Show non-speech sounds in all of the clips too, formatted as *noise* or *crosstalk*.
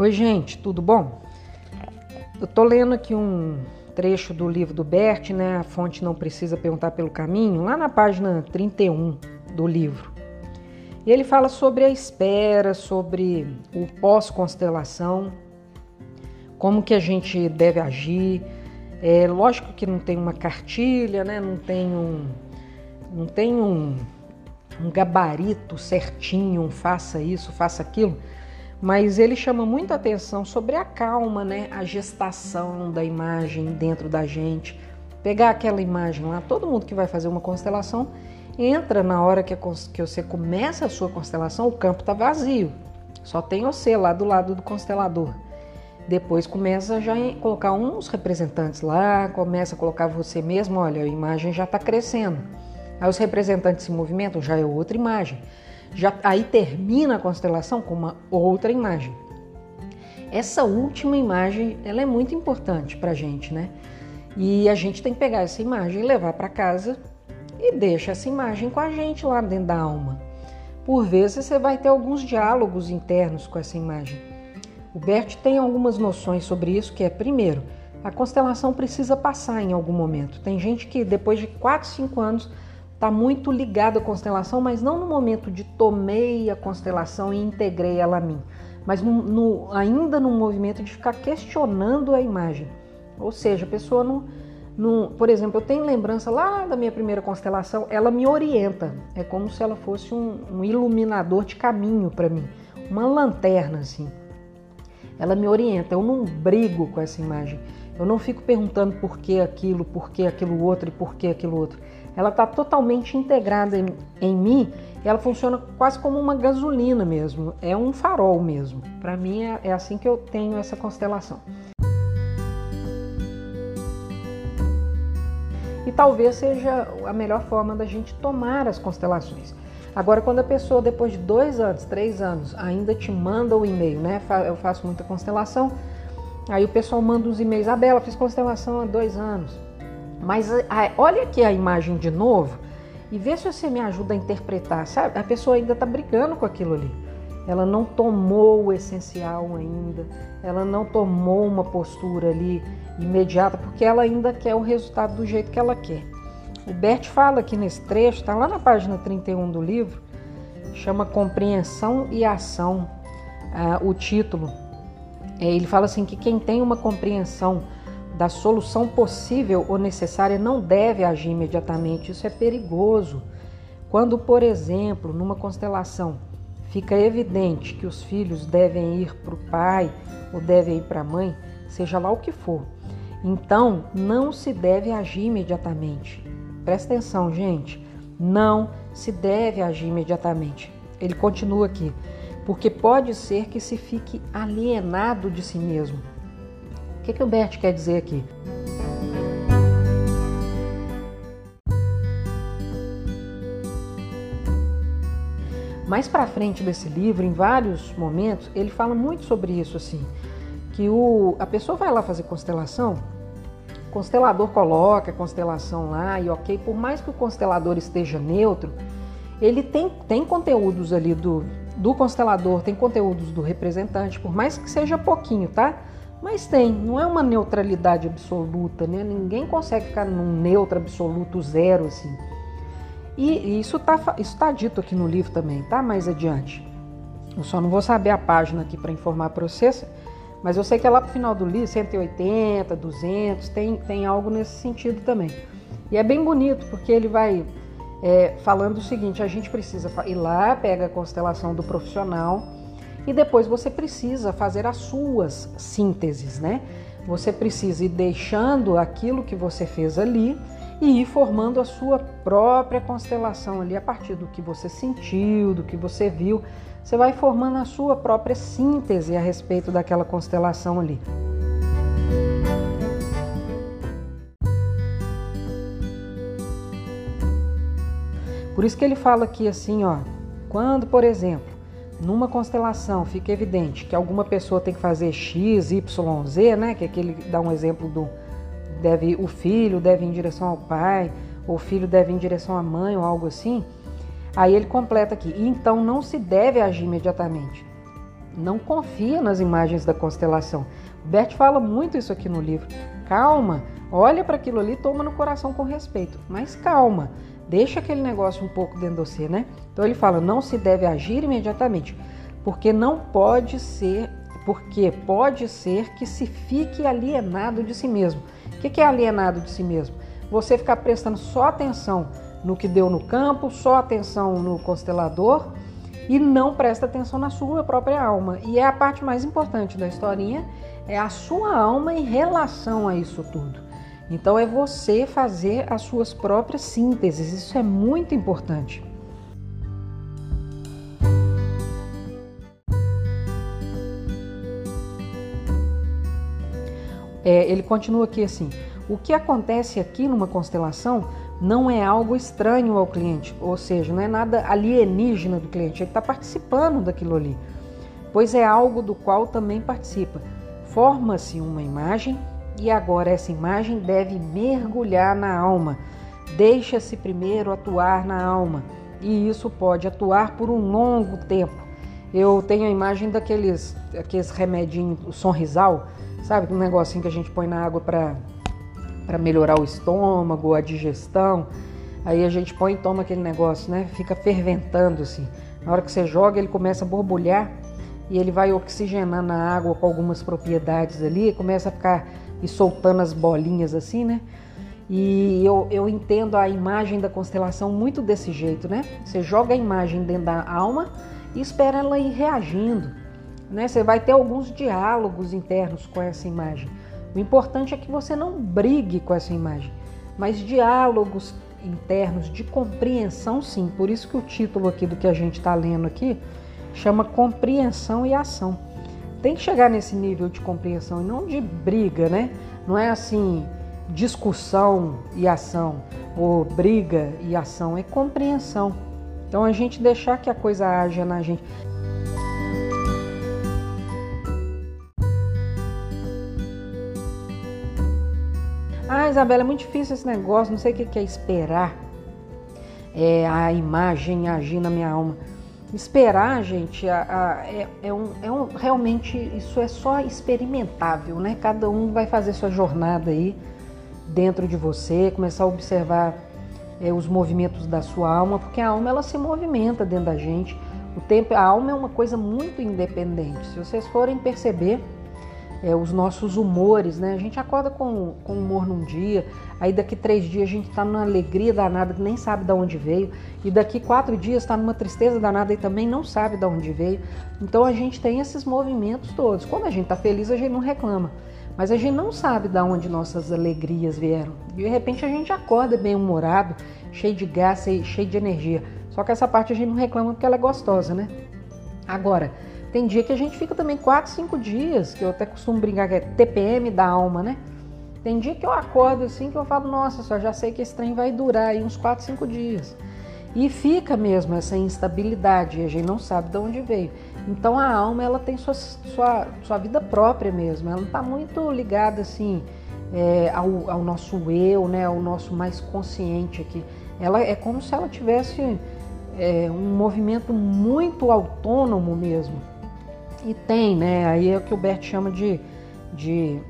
Oi, gente, tudo bom? Eu tô lendo aqui um trecho do livro do Bert, né? A fonte não precisa perguntar pelo caminho, lá na página 31 do livro. E ele fala sobre a espera, sobre o pós-constelação, como que a gente deve agir. É lógico que não tem uma cartilha, né? Não tem um, não tem um, um gabarito certinho, um faça isso, faça aquilo mas ele chama muita atenção sobre a calma, né? A gestação da imagem dentro da gente. Pegar aquela imagem lá, todo mundo que vai fazer uma constelação entra na hora que, que você começa a sua constelação, o campo está vazio. Só tem você lá do lado do constelador. Depois começa já a colocar uns representantes lá, começa a colocar você mesmo, olha, a imagem já está crescendo. Aí os representantes se movimentam, já é outra imagem já aí termina a constelação com uma outra imagem. Essa última imagem, ela é muito importante para a gente, né? E a gente tem que pegar essa imagem levar para casa e deixa essa imagem com a gente lá dentro da alma. Por vezes você vai ter alguns diálogos internos com essa imagem. O Bert tem algumas noções sobre isso, que é primeiro, a constelação precisa passar em algum momento. Tem gente que depois de 4, 5 anos está muito ligado à constelação, mas não no momento de tomei a constelação e integrei ela a mim, mas no, no, ainda no movimento de ficar questionando a imagem. Ou seja, a pessoa não. Por exemplo, eu tenho lembrança lá da minha primeira constelação, ela me orienta. É como se ela fosse um, um iluminador de caminho para mim, uma lanterna assim. Ela me orienta, eu não brigo com essa imagem. Eu não fico perguntando por que aquilo, por que aquilo outro e por que aquilo outro ela está totalmente integrada em, em mim ela funciona quase como uma gasolina mesmo, é um farol mesmo. Para mim é, é assim que eu tenho essa constelação. E talvez seja a melhor forma da gente tomar as constelações. Agora, quando a pessoa, depois de dois anos, três anos, ainda te manda o e-mail, né? Eu faço muita constelação, aí o pessoal manda uns e-mails. Ah, Bela, fiz constelação há dois anos. Mas olha aqui a imagem de novo e vê se você me ajuda a interpretar, sabe? A pessoa ainda está brigando com aquilo ali. Ela não tomou o essencial ainda, ela não tomou uma postura ali imediata, porque ela ainda quer o resultado do jeito que ela quer. O Bert fala aqui nesse trecho, está lá na página 31 do livro, chama Compreensão e Ação, uh, o título. É, ele fala assim que quem tem uma compreensão da solução possível ou necessária não deve agir imediatamente. Isso é perigoso. Quando, por exemplo, numa constelação fica evidente que os filhos devem ir para o pai ou devem ir para a mãe, seja lá o que for, então não se deve agir imediatamente. Presta atenção, gente. Não se deve agir imediatamente. Ele continua aqui, porque pode ser que se fique alienado de si mesmo o que, que o Bert quer dizer aqui? Mais para frente desse livro, em vários momentos, ele fala muito sobre isso assim, que o, a pessoa vai lá fazer constelação, o constelador coloca a constelação lá e ok, por mais que o constelador esteja neutro, ele tem, tem conteúdos ali do, do constelador, tem conteúdos do representante, por mais que seja pouquinho, tá? Mas tem, não é uma neutralidade absoluta, né? Ninguém consegue ficar num neutro absoluto zero assim. E, isso está isso tá dito aqui no livro também, tá? Mais adiante. Eu só não vou saber a página aqui para informar para vocês, mas eu sei que é lá para o final do livro, 180, 200, tem, tem algo nesse sentido também. E é bem bonito, porque ele vai é, falando o seguinte: a gente precisa ir lá, pega a constelação do profissional e depois você precisa fazer as suas sínteses, né? Você precisa ir deixando aquilo que você fez ali e ir formando a sua própria constelação ali a partir do que você sentiu, do que você viu. Você vai formando a sua própria síntese a respeito daquela constelação ali. Por isso que ele fala aqui assim, ó, quando, por exemplo, numa constelação fica evidente que alguma pessoa tem que fazer X, Y, Z, né? Que aquele dá um exemplo do deve o filho deve ir em direção ao pai, ou o filho deve ir em direção à mãe ou algo assim. Aí ele completa aqui, então não se deve agir imediatamente. não confia nas imagens da constelação. Bert fala muito isso aqui no livro. Calma, olha para aquilo ali, toma no coração com respeito, mas calma, deixa aquele negócio um pouco dentro de você, né? Então ele fala: não se deve agir imediatamente, porque não pode ser, porque pode ser que se fique alienado de si mesmo. O que é alienado de si mesmo? Você ficar prestando só atenção no que deu no campo, só atenção no constelador e não presta atenção na sua própria alma. E é a parte mais importante da historinha, é a sua alma em relação a isso tudo. Então é você fazer as suas próprias sínteses, isso é muito importante. É, ele continua aqui assim: o que acontece aqui numa constelação não é algo estranho ao cliente, ou seja, não é nada alienígena do cliente, ele está participando daquilo ali, pois é algo do qual também participa. Forma-se uma imagem e agora essa imagem deve mergulhar na alma. Deixa-se primeiro atuar na alma e isso pode atuar por um longo tempo. Eu tenho a imagem daqueles aqueles remedinhos, o sonrisal, sabe? Um negocinho que a gente põe na água para para melhorar o estômago, a digestão. Aí a gente põe e toma aquele negócio, né? Fica ferventando assim. Na hora que você joga, ele começa a borbulhar e ele vai oxigenando a água com algumas propriedades ali, começa a ficar e soltando as bolinhas assim, né? E eu, eu entendo a imagem da constelação muito desse jeito, né? Você joga a imagem dentro da alma e espera ela ir reagindo, né? Você vai ter alguns diálogos internos com essa imagem. O importante é que você não brigue com essa imagem, mas diálogos internos de compreensão, sim. Por isso que o título aqui do que a gente está lendo aqui chama compreensão e ação. Tem que chegar nesse nível de compreensão e não de briga, né? Não é assim discussão e ação ou briga e ação, é compreensão. Então a gente deixar que a coisa haja na gente. Ah, Isabela, é muito difícil esse negócio, não sei o que é esperar é, a imagem agir na minha alma. Esperar, gente, a, a, é, é, um, é um, realmente isso é só experimentável, né? Cada um vai fazer sua jornada aí dentro de você, começar a observar é, os movimentos da sua alma, porque a alma ela se movimenta dentro da gente. O tempo, a alma é uma coisa muito independente. Se vocês forem perceber, é, os nossos humores, né? A gente acorda com, com humor num dia, aí daqui três dias a gente está numa alegria danada que nem sabe de onde veio, e daqui quatro dias está numa tristeza danada e também não sabe de onde veio. Então a gente tem esses movimentos todos. Quando a gente está feliz, a gente não reclama, mas a gente não sabe de onde nossas alegrias vieram. De repente a gente acorda bem humorado, cheio de gás, cheio de energia. Só que essa parte a gente não reclama porque ela é gostosa, né? Agora, tem dia que a gente fica também 4, 5 dias, que eu até costumo brincar que é TPM da alma, né? Tem dia que eu acordo assim que eu falo, nossa, só já sei que esse trem vai durar aí uns 4, 5 dias. E fica mesmo essa instabilidade, a gente não sabe de onde veio. Então a alma ela tem sua, sua, sua vida própria mesmo, ela não está muito ligada assim é, ao, ao, nosso eu, né, ao nosso mais consciente aqui. Ela é como se ela tivesse é, um movimento muito autônomo mesmo. E tem, né? Aí é o que o Bert chama de, de,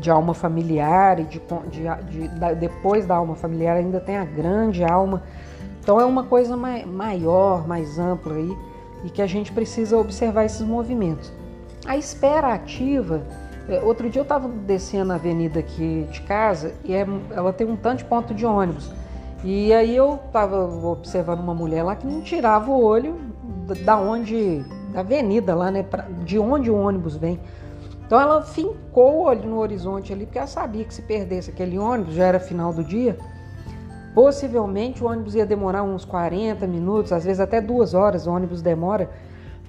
de alma familiar e de, de, de, depois da alma familiar ainda tem a grande alma. Então é uma coisa mai, maior, mais ampla aí e que a gente precisa observar esses movimentos. A espera ativa, é, outro dia eu estava descendo a avenida aqui de casa e é, ela tem um tanto de ponto de ônibus. E aí eu estava observando uma mulher lá que não tirava o olho da onde da avenida lá, né? Pra, de onde o ônibus vem. Então ela fincou olho no horizonte ali, porque ela sabia que se perdesse aquele ônibus, já era final do dia, possivelmente o ônibus ia demorar uns 40 minutos, às vezes até duas horas o ônibus demora.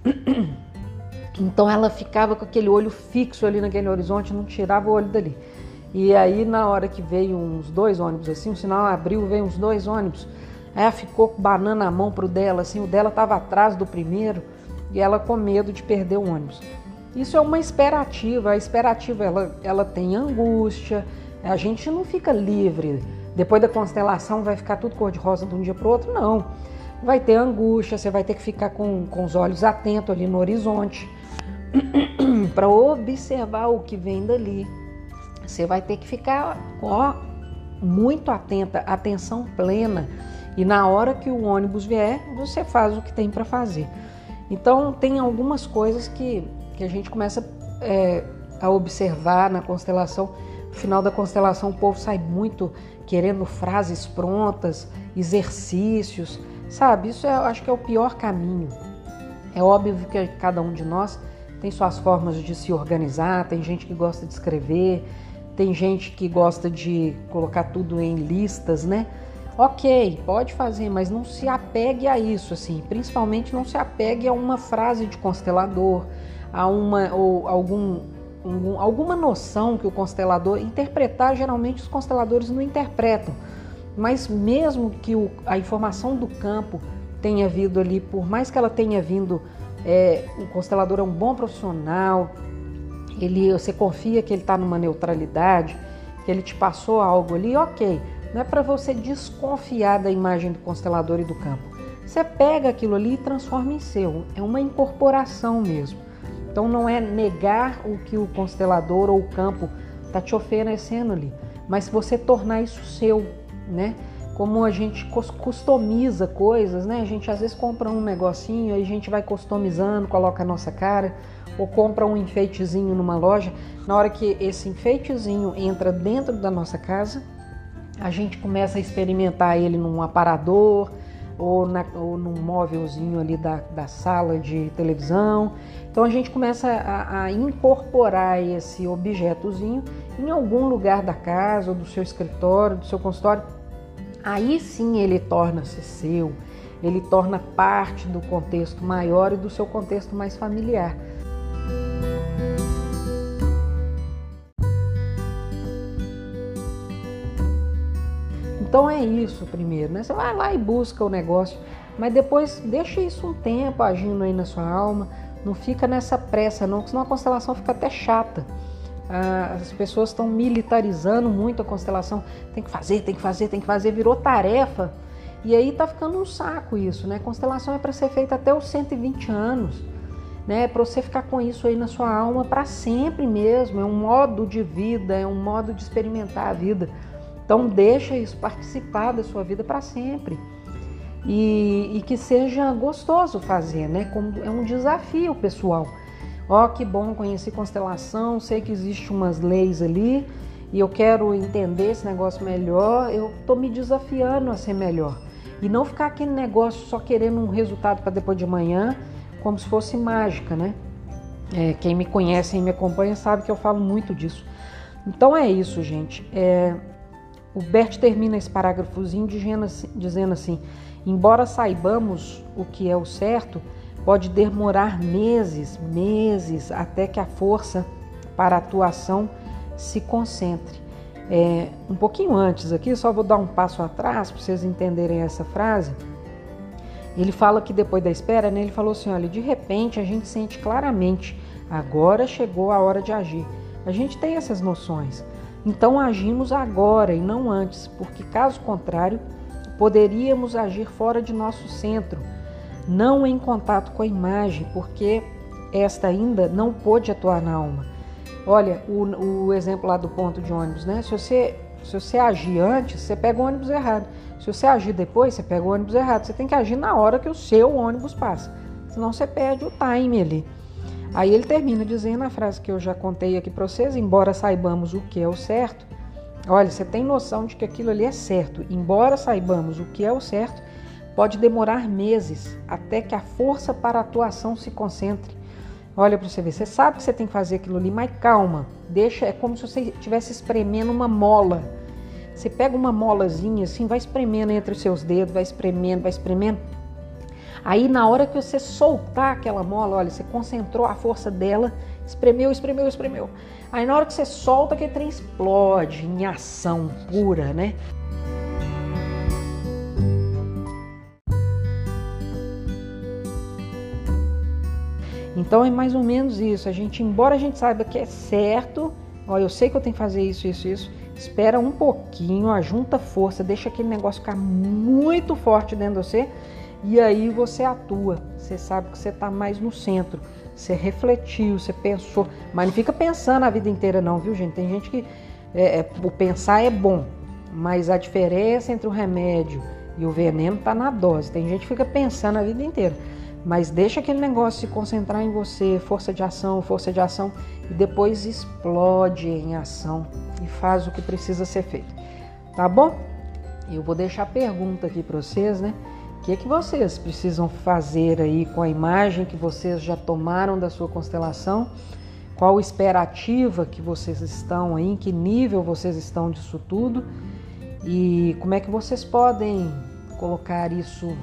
*clears throat* Então ela ficava com aquele olho fixo ali naquele horizonte, não tirava o olho dali. E aí na hora que veio uns dois ônibus assim, o sinal abriu, veio uns dois ônibus. Aí ela ficou com banana na mão pro dela, assim, o dela estava atrás do primeiro e ela com medo de perder o ônibus. Isso é uma esperativa. A esperativa ela, ela tem angústia. A gente não fica livre. Depois da constelação vai ficar tudo cor-de-rosa de um dia para o outro, não. vai ter angústia, você vai ter que ficar com, com os olhos atentos ali no horizonte *clears throat* para observar o que vem dali. Você vai ter que ficar ó, muito atenta, atenção plena. E na hora que o ônibus vier, você faz o que tem para fazer. Então, tem algumas coisas que, que a gente começa é, a observar na constelação. No final da constelação, o povo sai muito querendo frases prontas, exercícios, sabe? Isso é, eu acho que é o pior caminho. É óbvio que cada um de nós tem suas formas de se organizar, tem gente que gosta de escrever, tem gente que gosta de colocar tudo em listas, né? Ok, pode fazer, mas não se apegue a isso, assim. Principalmente não se apegue a uma frase de constelador, a uma ou algum, algum alguma noção que o constelador interpretar. Geralmente os consteladores não interpretam, mas mesmo que o, a informação do campo tenha vindo ali, por mais que ela tenha vindo, é, o constelador é um bom profissional, ele, você confia que ele está numa neutralidade, que ele te passou algo ali, ok. Não é para você desconfiar da imagem do constelador e do campo. Você pega aquilo ali e transforma em seu. É uma incorporação mesmo. Então não é negar o que o constelador ou o campo está te oferecendo ali, mas você tornar isso seu, né? Como a gente customiza coisas, né? A gente às vezes compra um negocinho, aí a gente vai customizando, coloca a nossa cara ou compra um enfeitezinho numa loja, na hora que esse enfeitezinho entra dentro da nossa casa, a gente começa a experimentar ele num aparador ou, na, ou num móvelzinho ali da, da sala de televisão. Então a gente começa a, a incorporar esse objetozinho em algum lugar da casa, ou do seu escritório, do seu consultório. Aí sim ele torna-se seu, ele torna parte do contexto maior e do seu contexto mais familiar. Então é isso primeiro, né? Você vai lá e busca o negócio, mas depois deixa isso um tempo agindo aí na sua alma, não fica nessa pressa não, senão a constelação fica até chata. Ah, as pessoas estão militarizando muito a constelação, tem que fazer, tem que fazer, tem que fazer, virou tarefa. E aí tá ficando um saco isso, né? Constelação é para ser feita até os 120 anos, né? É para você ficar com isso aí na sua alma para sempre mesmo, é um modo de vida, é um modo de experimentar a vida. Então deixa isso participar da sua vida para sempre. E, e, que seja gostoso fazer, né? Como é um desafio pessoal. Ó, oh, que bom conhecer constelação, sei que existe umas leis ali e eu quero entender esse negócio melhor. Eu tô me desafiando a ser melhor e não ficar aquele negócio só querendo um resultado para depois de manhã, como se fosse mágica, né? É, quem me conhece e me acompanha sabe que eu falo muito disso. Então é isso, gente. É, o Bert termina esse parágrafozinho dizendo assim: embora saibamos o que é o certo, pode demorar meses, meses, até que a força para a atuação se concentre. É, um pouquinho antes aqui, só vou dar um passo atrás para vocês entenderem essa frase. Ele fala que depois da espera, né, ele falou assim: olha, de repente a gente sente claramente, agora chegou a hora de agir. A gente tem essas noções. Então agimos agora e não antes, porque caso contrário, poderíamos agir fora de nosso centro, não em contato com a imagem, porque esta ainda não pôde atuar na alma. Olha, o, o exemplo lá do ponto de ônibus, né? Se você, se você agir antes, você pega o ônibus errado. Se você agir depois, você pega o ônibus errado. Você tem que agir na hora que o seu ônibus passa, senão você perde o time ali. Aí ele termina dizendo a frase que eu já contei aqui para vocês: embora saibamos o que é o certo, olha, você tem noção de que aquilo ali é certo. Embora saibamos o que é o certo, pode demorar meses até que a força para a atuação se concentre. Olha para você ver, você sabe que você tem que fazer aquilo ali, mas calma, deixa, é como se você estivesse espremendo uma mola. Você pega uma molazinha assim, vai espremendo entre os seus dedos, vai espremendo, vai espremendo Aí na hora que você soltar aquela mola, olha, você concentrou a força dela, espremeu, espremeu, espremeu. Aí na hora que você solta, aquele trem explode em ação pura, né? Então é mais ou menos isso. A gente, embora a gente saiba que é certo, ó, eu sei que eu tenho que fazer isso, isso, isso. Espera um pouquinho, ajunta força, deixa aquele negócio ficar muito forte dentro de você e aí você atua. Você sabe que você está mais no centro. Você refletiu, você pensou, mas não fica pensando a vida inteira, não, viu, gente? Tem gente que é, é, o pensar é bom, mas a diferença entre o remédio e o veneno está na dose. Tem gente que fica pensando a vida inteira. Mas deixa aquele negócio se concentrar em você, força de ação, força de ação, e depois explode em ação e faz o que precisa ser feito. Tá bom? Eu vou deixar a pergunta aqui para vocês, né? Que, é que vocês precisam fazer aí com a imagem que vocês já tomaram da sua constelação? Qual esperativa que vocês estão aí? Em que nível vocês estão disso tudo? E como é que vocês podem colocar isso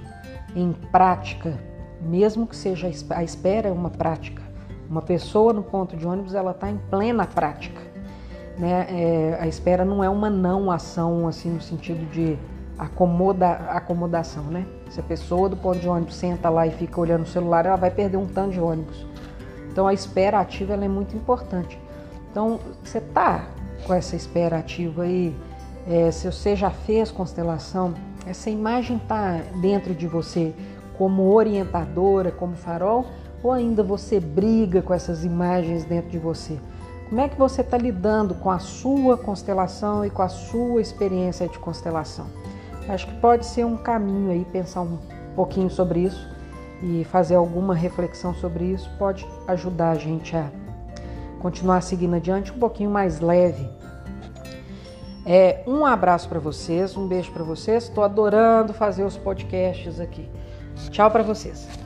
em prática mesmo que seja a espera é uma prática. Uma pessoa no ponto de ônibus ela está em plena prática. Né? É, a espera não é uma não ação assim no sentido de acomoda, acomodação, né? Se a pessoa do ponto de ônibus senta lá e fica olhando o celular, ela vai perder um tanto de ônibus. Então a espera ativa é muito importante. Então você tá com essa espera ativa aí, é, se você já fez constelação, essa imagem está dentro de você como orientadora, como farol, ou ainda você briga com essas imagens dentro de você? Como é que você está lidando com a sua constelação e com a sua experiência de constelação? Acho que pode ser um caminho aí pensar um pouquinho sobre isso e fazer alguma reflexão sobre isso pode ajudar a gente a continuar seguindo adiante um pouquinho mais leve. É, um abraço para vocês, um beijo para vocês. Estou adorando fazer os podcasts aqui. Tchau para vocês.